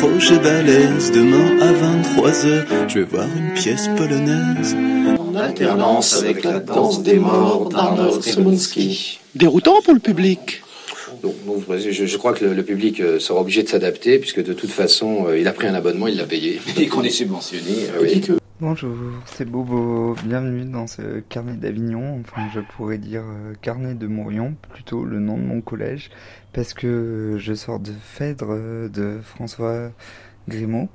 projet balèze. Demain à 23h, je vais voir une pièce polonaise. En alternance avec la danse des morts d'Arnold Szymanski. Déroutant pour le public. Donc, donc, je, je crois que le, le public euh, sera obligé de s'adapter, puisque de toute façon, euh, il a pris un abonnement, il l'a payé. Et qu'on est subventionné. oui. Bonjour, c'est Bobo. Bienvenue dans ce carnet d'Avignon. Enfin, je pourrais dire euh, carnet de Mourion, plutôt le nom de mon collège, parce que je sors de Phèdre euh, de François Grimaud.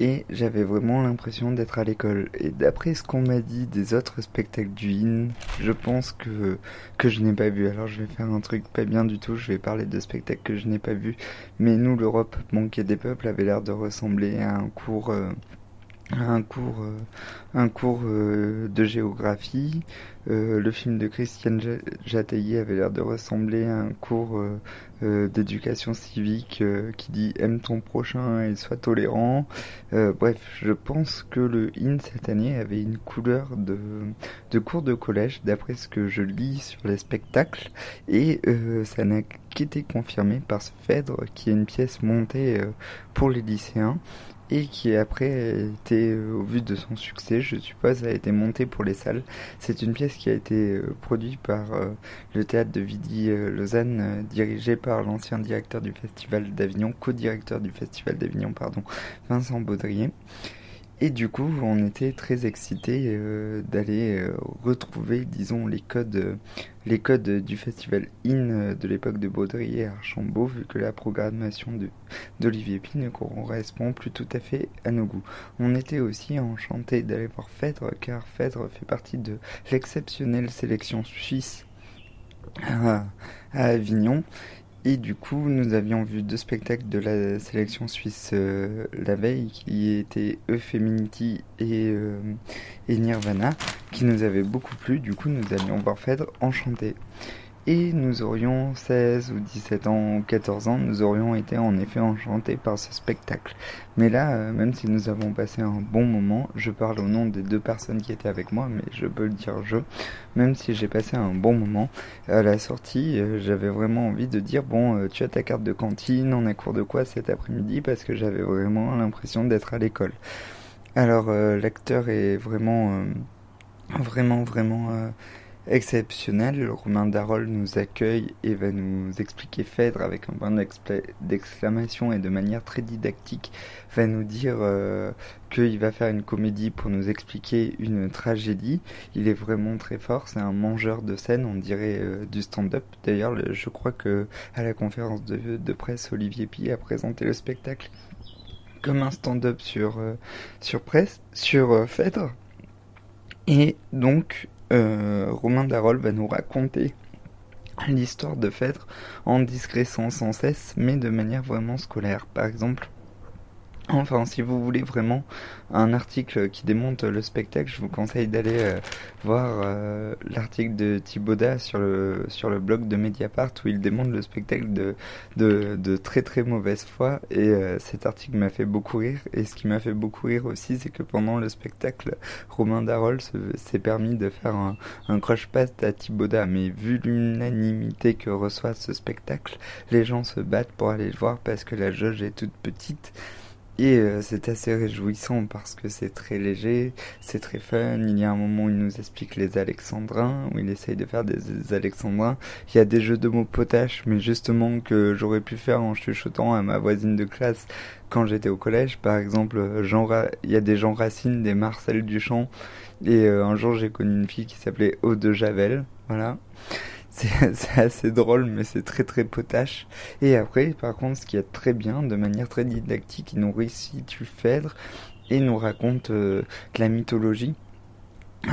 Et j'avais vraiment l'impression d'être à l'école. Et d'après ce qu'on m'a dit des autres spectacles du IN, je pense que, je n'ai pas vu. Alors je vais faire un truc pas bien du tout, je vais parler de spectacles que je n'ai pas vu. Mais nous, l'Europe manquait des peuples avait l'air de ressembler à un cours... euh, un cours, euh, un cours euh, de géographie. Euh, le film de Christiane Ja- Jataillé avait l'air de ressembler à un cours euh, d'éducation civique qui dit aime ton prochain et sois tolérant. Bref, je pense que le IN cette année avait une couleur de, de cours de collège d'après ce que je lis sur les spectacles et ça n'a qu'été confirmé par ce Phèdre qui est une pièce montée pour les lycéens et qui après a été, euh, au vu de son succès, je suppose, a été montée pour les salles. C'est une pièce qui a été euh, produite par euh, le théâtre de Vidi Lausanne, dirigé par l'ancien directeur du festival d'Avignon, co-directeur du festival d'Avignon, pardon, Vincent Baudrier. Et du coup, on était très excités euh, d'aller euh, retrouver, disons, les codes, euh, les codes du festival IN de l'époque de Baudrier à Archambault, vu que la programmation d'Olivier Py ne correspond plus tout à fait à nos goûts. On était aussi enchantés d'aller voir Phèdre, car Phèdre fait partie de l'exceptionnelle sélection suisse à Avignon. Et du coup, nous avions vu deux spectacles de la sélection suisse euh, la veille, qui étaient Eupheminity et, euh, et Nirvana, qui nous avaient beaucoup plu. Du coup, nous allions voir Phèdre enchanté. Et nous aurions 16 ou 17 ans ou 14 ans, nous aurions été en effet enchantés par ce spectacle. Mais là, euh, même si nous avons passé un bon moment, je parle au nom des deux personnes qui étaient avec moi, mais je peux le dire je, même si j'ai passé un bon moment, à la sortie, euh, j'avais vraiment envie de dire, bon, euh, tu as ta carte de cantine, on a cours de quoi cet après-midi, parce que j'avais vraiment l'impression d'être à l'école. Alors, l'acteur est vraiment, vraiment, vraiment... exceptionnel. Romain Darol nous accueille et va nous expliquer Phèdre avec un point d'exclamation et de manière très didactique. Va nous dire euh, qu'il va faire une comédie pour nous expliquer une tragédie. Il est vraiment très fort. C'est un mangeur de scène, on dirait euh, du stand-up. D'ailleurs, le- je crois que à la conférence de, presse, Olivier Pi a présenté le spectacle comme un stand-up sur euh, sur presse, sur Phèdre. Et donc, euh, Romain Darol va nous raconter l'histoire de Phèdre en discrétant sans cesse, mais de manière vraiment scolaire. Par exemple, enfin, si vous voulez vraiment un article qui démonte le spectacle, je vous conseille d'aller euh, voir euh, l'article de Thibaudat sur le, sur le blog de Mediapart où il démonte le spectacle de, de, très très mauvaise foi. Et euh, cet article m'a fait beaucoup rire. Et ce qui m'a fait beaucoup rire aussi, c'est que pendant le spectacle, Romain Darol se- s'est permis de faire un, un crush-pass à Thibaudat. Mais vu l'unanimité que reçoit ce spectacle, les gens se battent pour aller le voir parce que la jauge est toute petite. Et euh, c'est assez réjouissant parce que c'est très léger, c'est très fun. Il y a un moment où il nous explique les alexandrins, où il essaye de faire des, alexandrins. Il y a des jeux de mots potaches, mais justement que j'aurais pu faire en chuchotant à ma voisine de classe quand j'étais au collège. Par exemple, Jean il y a des Jean Racine, des Marcel Duchamp. Et euh, un jour, j'ai connu une fille qui s'appelait Eau de Javel. Voilà. C'est assez drôle, mais c'est très très potache. Et après, par contre, ce qui est très bien, de manière très didactique, il nous resitue Phèdre et nous raconte euh, la mythologie.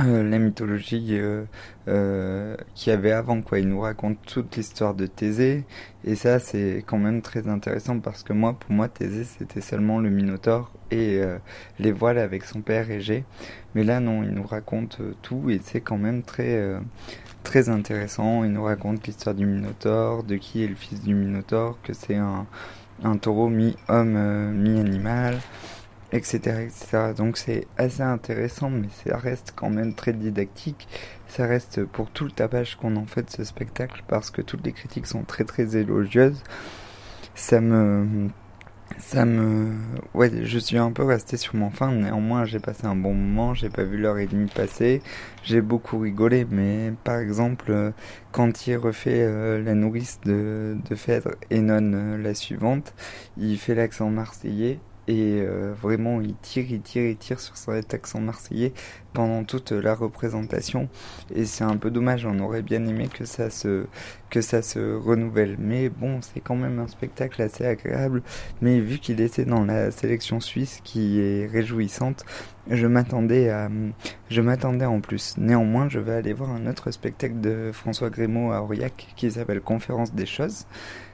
Euh, la mythologie euh, euh, qu'il y avait avant quoi. Il nous raconte toute l'histoire de Thésée. Et ça c'est quand même très intéressant parce que moi pour moi Thésée c'était seulement le Minotaure et euh, les voiles avec son père Égée mais là non il nous raconte euh, tout et c'est quand même très très intéressant. Il nous raconte l'histoire du Minotaure de qui est le fils du Minotaure que c'est un un taureau mi-homme mi-animal etc., etc. Donc c'est assez intéressant, mais ça reste quand même très didactique. Ça reste pour tout le tapage qu'on en fait de ce spectacle, parce que toutes les critiques sont très très élogieuses. Ça me Ça me, ouais, je suis un peu resté sur mon fin. Néanmoins, j'ai passé un bon moment. J'ai pas vu l'heure et demie passer. J'ai beaucoup rigolé. Mais par exemple, quand il refait euh, la nourrice de, de Phèdre et non euh, la suivante, il fait l'accent marseillais et euh, vraiment il tire, il tire, il tire sur cet accent marseillais pendant toute la représentation. Et c'est un peu dommage, on aurait bien aimé que ça se que ça se renouvelle. Mais bon c'est quand même un spectacle assez agréable. Mais vu qu'il était dans la sélection suisse qui est réjouissante je m'attendais à je m'attendais en plus. Néanmoins je vais aller voir un autre spectacle de François Grémaud à Aurillac qui s'appelle Conférence des choses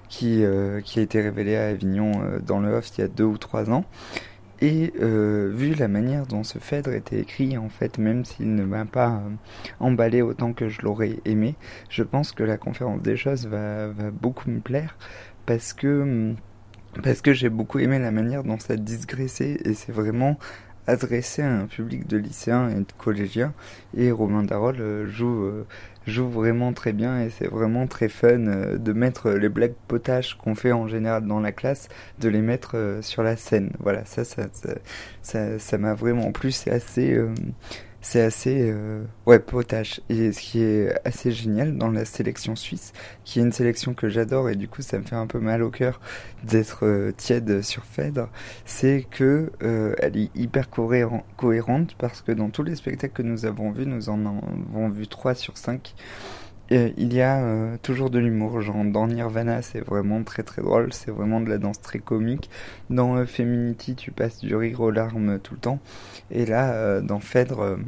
qui, euh, qui a été révélé à Avignon euh, dans le off il y a deux ou trois ans. Et euh, vu la manière dont ce Phèdre était écrit, en fait, même s'il ne m'a pas emballé autant que je l'aurais aimé, je pense que la conférence des choses va, va beaucoup me plaire parce que parce que j'ai beaucoup aimé la manière dont ça digressait et c'est vraiment adressé à un public de lycéens et de collégiens et Romain Darol joue joue vraiment très bien et c'est vraiment très fun euh, de mettre les blagues potaches qu'on fait en général dans la classe, de les mettre euh, sur la scène. Voilà, ça, ça, ça, ça m'a vraiment plu. C'est assez, euh, c'est assez euh, ouais potache. Et ce qui est assez génial dans la sélection suisse qui est une sélection que j'adore et du coup ça me fait un peu mal au cœur d'être euh, tiède sur Phèdre c'est que euh, elle est hyper cohérente parce que dans tous les spectacles que nous avons vus nous en avons vu 3 sur 5 il y a euh, toujours de l'humour, genre dans Nirvana c'est vraiment très très drôle, c'est vraiment de la danse très comique. Dans euh, Feminity tu passes du rire aux larmes tout le temps. Et là euh, dans Phèdre,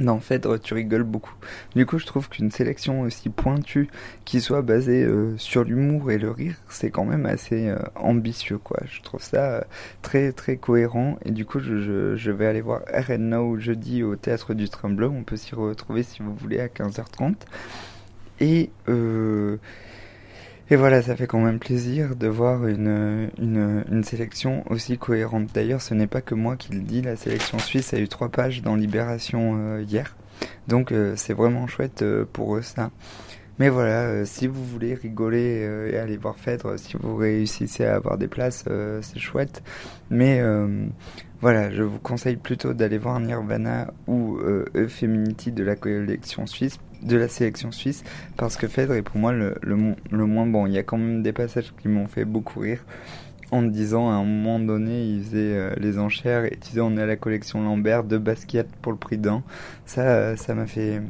dans Phèdre tu rigoles beaucoup. Du coup je trouve qu'une sélection aussi pointue qui soit basée sur l'humour et le rire c'est quand même assez ambitieux quoi. Je trouve ça très très cohérent et du coup je, je, vais aller voir RN Now jeudi au théâtre du Tremblay. On peut s'y retrouver si vous voulez à 15h30. Et, euh, et voilà, ça fait quand même plaisir de voir une, une, une sélection aussi cohérente. D'ailleurs, ce n'est pas que moi qui le dis, la sélection suisse a eu trois pages dans Libération euh, hier. Donc euh, c'est vraiment chouette euh, pour eux ça. Mais voilà, si vous voulez rigoler et aller voir Phèdre, si vous réussissez à avoir des places, c'est chouette. Mais voilà, je vous conseille plutôt d'aller voir Nirvana ou Eupheminity de la collection suisse de la sélection suisse parce que Phèdre est pour moi le, le, moins bon. Il y a quand même des passages qui m'ont fait beaucoup rire en disant à un moment donné il faisait euh, les enchères et disait on est à la collection Lambert de basket pour le prix d'un. Ça ça m'a fait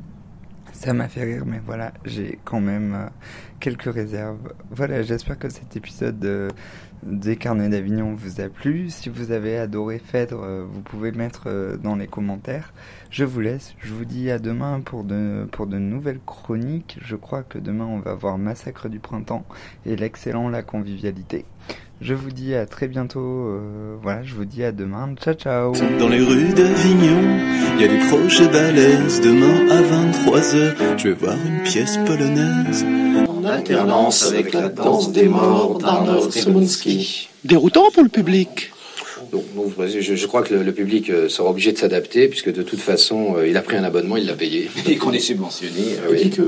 ça m'a fait rire mais voilà j'ai quand même euh, quelques réserves. Voilà j'espère que cet épisode euh, des carnets d'Avignon vous a plu. Si vous avez adoré Phèdre, euh, vous pouvez mettre euh, dans les commentaires. Je vous laisse. Je vous dis à demain pour de, pour de nouvelles chroniques. Je crois que demain on va voir Massacre du printemps et l'excellent La convivialité. Je vous dis à très bientôt. Euh, voilà, je vous dis à demain. Ciao, ciao. Dans les rues d'Avignon, il y a des. Demain à 23h, je vais voir une pièce polonaise. Alternance avec la danse des morts d'Arnold. Déroutant pour le public. Donc, je, je, crois que le, le, public euh, sera obligé de s'adapter, puisque de toute façon, euh, il a pris un abonnement, il l'a payé. Et qu'on est subventionné. oui.